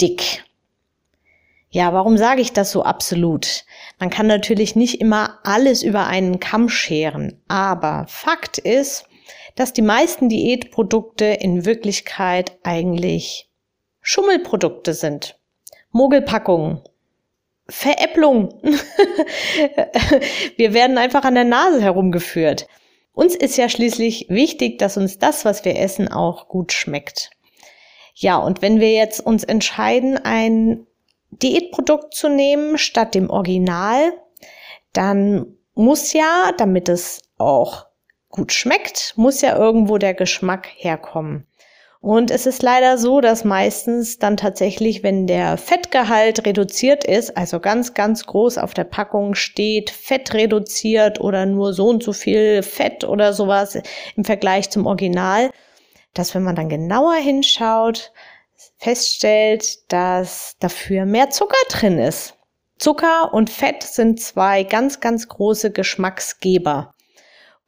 dick. Ja, warum sage ich das so absolut? Man kann natürlich nicht immer alles über einen Kamm scheren, aber Fakt ist, dass die meisten Diätprodukte in Wirklichkeit eigentlich Schummelprodukte sind. Mogelpackungen. Veräpplung. Wir werden einfach an der Nase herumgeführt. Uns ist ja schließlich wichtig, dass uns das, was wir essen, auch gut schmeckt. Ja, und wenn wir jetzt uns entscheiden, ein Diätprodukt zu nehmen statt dem Original, dann muss ja, damit es auch gut schmeckt, muss ja irgendwo der Geschmack herkommen. Und es ist leider so, dass meistens dann tatsächlich, wenn der Fettgehalt reduziert ist, also ganz, ganz groß auf der Packung steht, Fett reduziert oder nur so und so viel Fett oder sowas im Vergleich zum Original, dass wenn man dann genauer hinschaut, feststellt, dass dafür mehr Zucker drin ist. Zucker und Fett sind zwei ganz, ganz große Geschmacksgeber.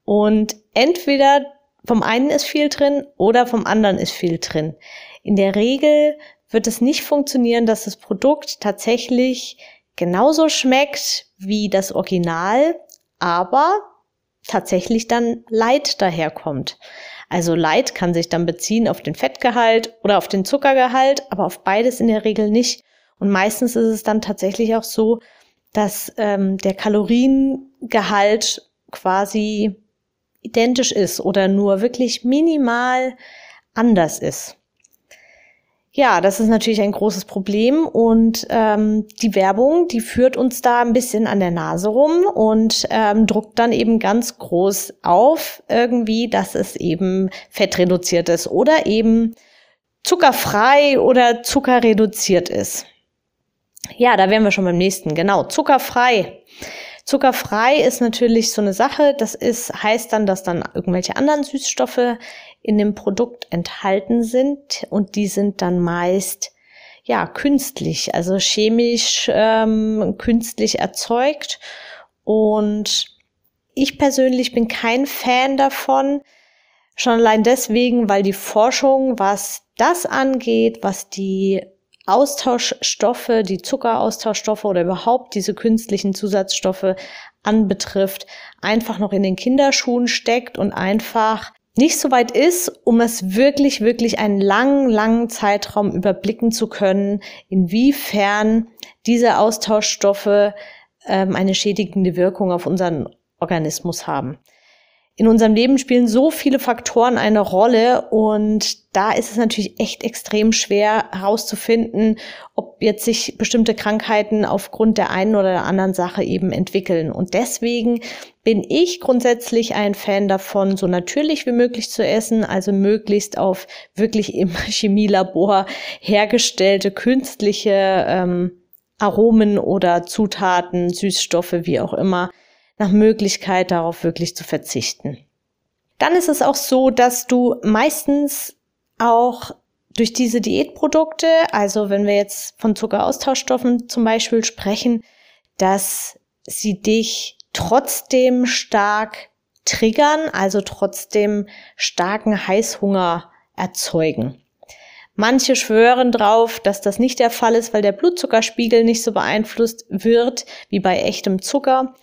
Und entweder vom einen ist viel drin oder vom anderen ist viel drin. In der Regel wird es nicht funktionieren, dass das Produkt tatsächlich genauso schmeckt wie das Original, aber tatsächlich dann Leid daherkommt. Also Light kann sich dann beziehen auf den Fettgehalt oder auf den Zuckergehalt, aber auf beides in der Regel nicht. Und meistens ist es dann tatsächlich auch so, dass ähm, der Kaloriengehalt quasi identisch ist oder nur wirklich minimal anders ist. Ja, das ist natürlich ein großes Problem und ähm, die Werbung, die führt uns da ein bisschen an der Nase rum und ähm, druckt dann eben ganz groß auf irgendwie, dass es eben fettreduziert ist oder eben zuckerfrei oder zuckerreduziert ist. Ja, da wären wir schon beim nächsten. Genau, zuckerfrei. Zuckerfrei ist natürlich so eine Sache. Das ist, heißt dann, dass dann irgendwelche anderen Süßstoffe in dem Produkt enthalten sind und die sind dann meist ja künstlich, also chemisch ähm, künstlich erzeugt. Und ich persönlich bin kein Fan davon, schon allein deswegen, weil die Forschung, was das angeht, was die Austauschstoffe, die Zuckeraustauschstoffe oder überhaupt diese künstlichen Zusatzstoffe anbetrifft, einfach noch in den Kinderschuhen steckt und einfach nicht so weit ist, um es wirklich, wirklich einen langen, langen Zeitraum überblicken zu können, inwiefern diese Austauschstoffe ähm, eine schädigende Wirkung auf unseren Organismus haben in unserem Leben spielen so viele Faktoren eine Rolle und da ist es natürlich echt extrem schwer herauszufinden, ob jetzt sich bestimmte Krankheiten aufgrund der einen oder der anderen Sache eben entwickeln. Und deswegen bin ich grundsätzlich ein Fan davon, so natürlich wie möglich zu essen, also möglichst auf wirklich im Chemielabor hergestellte künstliche ähm, Aromen oder Zutaten, Süßstoffe, wie auch immer, nach Möglichkeit darauf wirklich zu verzichten. Dann ist es auch so, dass du meistens auch durch diese Diätprodukte, also wenn wir jetzt von Zuckeraustauschstoffen zum Beispiel sprechen, dass sie dich trotzdem stark triggern, also trotzdem starken Heißhunger erzeugen. Manche schwören drauf, dass das nicht der Fall ist, weil der Blutzuckerspiegel nicht so beeinflusst wird wie bei echtem Zucker.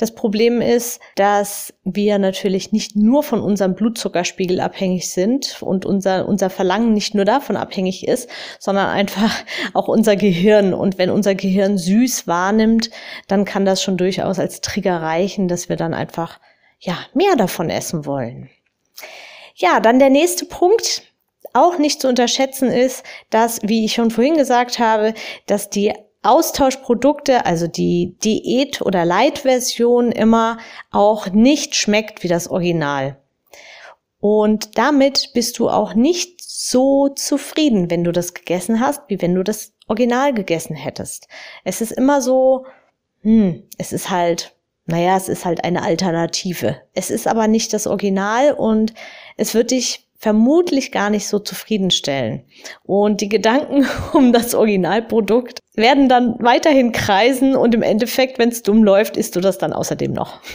Das Problem ist, dass wir natürlich nicht nur von unserem Blutzuckerspiegel abhängig sind und unser, unser Verlangen nicht nur davon abhängig ist, sondern einfach auch unser Gehirn. Und wenn unser Gehirn süß wahrnimmt, dann kann das schon durchaus als Trigger reichen, dass wir dann einfach, ja, mehr davon essen wollen. Ja, dann der nächste Punkt, auch nicht zu unterschätzen ist, dass, wie ich schon vorhin gesagt habe, dass die Austauschprodukte, also die Diät- oder Light-Version immer auch nicht schmeckt wie das Original. Und damit bist du auch nicht so zufrieden, wenn du das gegessen hast, wie wenn du das Original gegessen hättest. Es ist immer so, hm, es ist halt, naja, es ist halt eine Alternative. Es ist aber nicht das Original und es wird dich vermutlich gar nicht so zufriedenstellen. Und die Gedanken um das Originalprodukt werden dann weiterhin kreisen und im Endeffekt, wenn es dumm läuft, isst du das dann außerdem noch.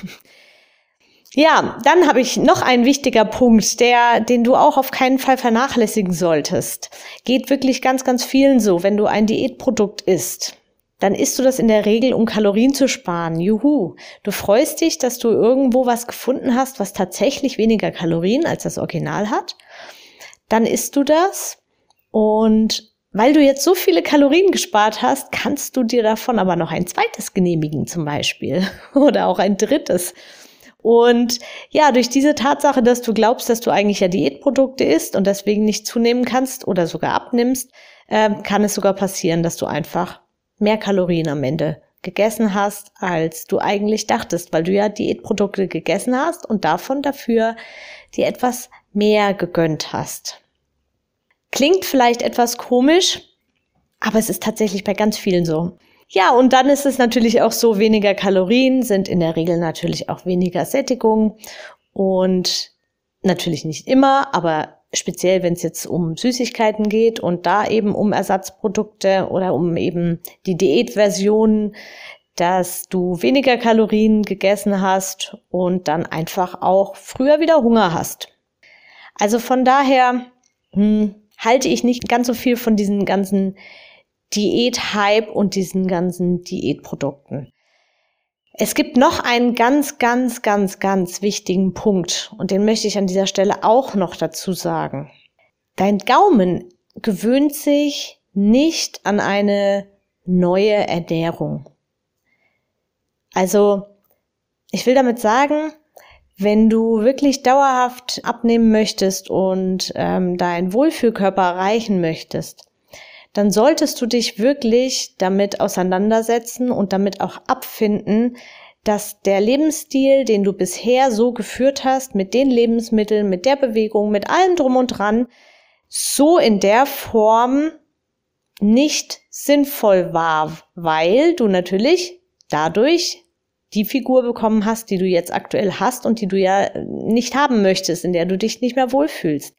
Ja, dann habe ich noch einen wichtiger Punkt, der, den du auch auf keinen Fall vernachlässigen solltest. Geht wirklich ganz, ganz vielen so, wenn du ein Diätprodukt isst. Dann isst du das in der Regel, um Kalorien zu sparen. Juhu. Du freust dich, dass du irgendwo was gefunden hast, was tatsächlich weniger Kalorien als das Original hat. Dann isst du das und weil du jetzt so viele Kalorien gespart hast, kannst du dir davon aber noch ein zweites genehmigen zum Beispiel oder auch ein drittes. Und ja, durch diese Tatsache, dass du glaubst, dass du eigentlich ja Diätprodukte isst und deswegen nicht zunehmen kannst oder sogar abnimmst, äh, kann es sogar passieren, dass du einfach mehr Kalorien am Ende gegessen hast, als du eigentlich dachtest, weil du ja Diätprodukte gegessen hast und davon dafür dir etwas mehr gegönnt hast. Klingt vielleicht etwas komisch, aber es ist tatsächlich bei ganz vielen so. Ja, und dann ist es natürlich auch so, weniger Kalorien sind in der Regel natürlich auch weniger Sättigung und natürlich nicht immer, aber speziell wenn es jetzt um Süßigkeiten geht und da eben um Ersatzprodukte oder um eben die Diätversion, dass du weniger Kalorien gegessen hast und dann einfach auch früher wieder Hunger hast. Also von daher hm, halte ich nicht ganz so viel von diesen ganzen Diät-Hype und diesen ganzen Diätprodukten. Es gibt noch einen ganz, ganz, ganz, ganz wichtigen Punkt und den möchte ich an dieser Stelle auch noch dazu sagen. Dein Gaumen gewöhnt sich nicht an eine neue Ernährung. Also, ich will damit sagen, wenn du wirklich dauerhaft abnehmen möchtest und ähm, deinen Wohlfühlkörper erreichen möchtest, dann solltest du dich wirklich damit auseinandersetzen und damit auch abfinden, dass der Lebensstil, den du bisher so geführt hast, mit den Lebensmitteln, mit der Bewegung, mit allem drum und dran, so in der Form nicht sinnvoll war, weil du natürlich dadurch die Figur bekommen hast, die du jetzt aktuell hast und die du ja nicht haben möchtest, in der du dich nicht mehr wohlfühlst.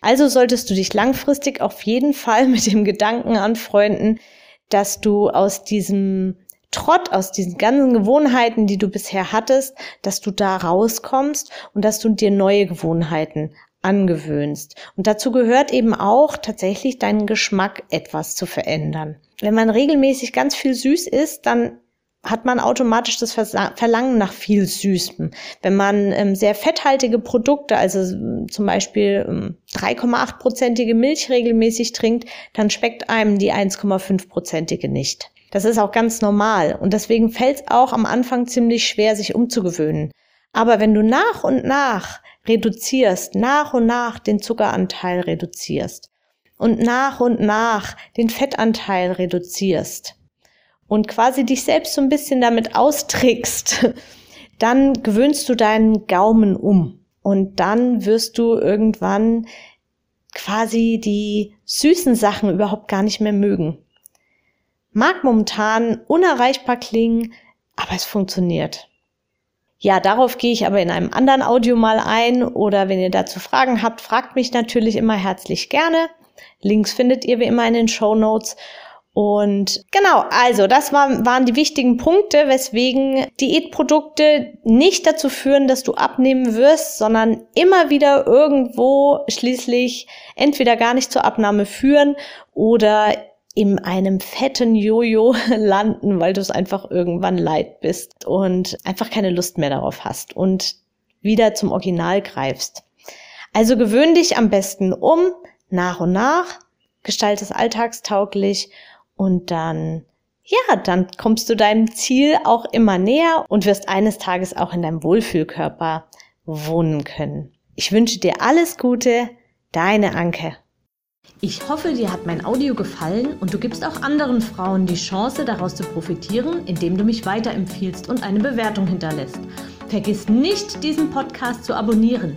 Also solltest du dich langfristig auf jeden Fall mit dem Gedanken anfreunden, dass du aus diesem Trott, aus diesen ganzen Gewohnheiten, die du bisher hattest, dass du da rauskommst und dass du dir neue Gewohnheiten angewöhnst. Und dazu gehört eben auch tatsächlich deinen Geschmack etwas zu verändern. Wenn man regelmäßig ganz viel süß isst, dann hat man automatisch das Verlangen nach viel Süßem. Wenn man ähm, sehr fetthaltige Produkte, also zum Beispiel ähm, 3,8-prozentige Milch regelmäßig trinkt, dann schmeckt einem die 1,5-prozentige nicht. Das ist auch ganz normal und deswegen fällt es auch am Anfang ziemlich schwer, sich umzugewöhnen. Aber wenn du nach und nach reduzierst, nach und nach den Zuckeranteil reduzierst und nach und nach den Fettanteil reduzierst, und quasi dich selbst so ein bisschen damit austrickst, dann gewöhnst du deinen Gaumen um. Und dann wirst du irgendwann quasi die süßen Sachen überhaupt gar nicht mehr mögen. Mag momentan unerreichbar klingen, aber es funktioniert. Ja, darauf gehe ich aber in einem anderen Audio mal ein oder wenn ihr dazu Fragen habt, fragt mich natürlich immer herzlich gerne. Links findet ihr wie immer in den Show Notes und genau, also das war, waren die wichtigen Punkte, weswegen Diätprodukte nicht dazu führen, dass du abnehmen wirst, sondern immer wieder irgendwo schließlich entweder gar nicht zur Abnahme führen oder in einem fetten Jojo landen, weil du es einfach irgendwann leid bist und einfach keine Lust mehr darauf hast und wieder zum Original greifst. Also gewöhn dich am besten um, nach und nach, gestalte es alltagstauglich und dann, ja, dann kommst du deinem Ziel auch immer näher und wirst eines Tages auch in deinem Wohlfühlkörper wohnen können. Ich wünsche dir alles Gute, deine Anke. Ich hoffe, dir hat mein Audio gefallen und du gibst auch anderen Frauen die Chance, daraus zu profitieren, indem du mich weiterempfiehlst und eine Bewertung hinterlässt. Vergiss nicht, diesen Podcast zu abonnieren.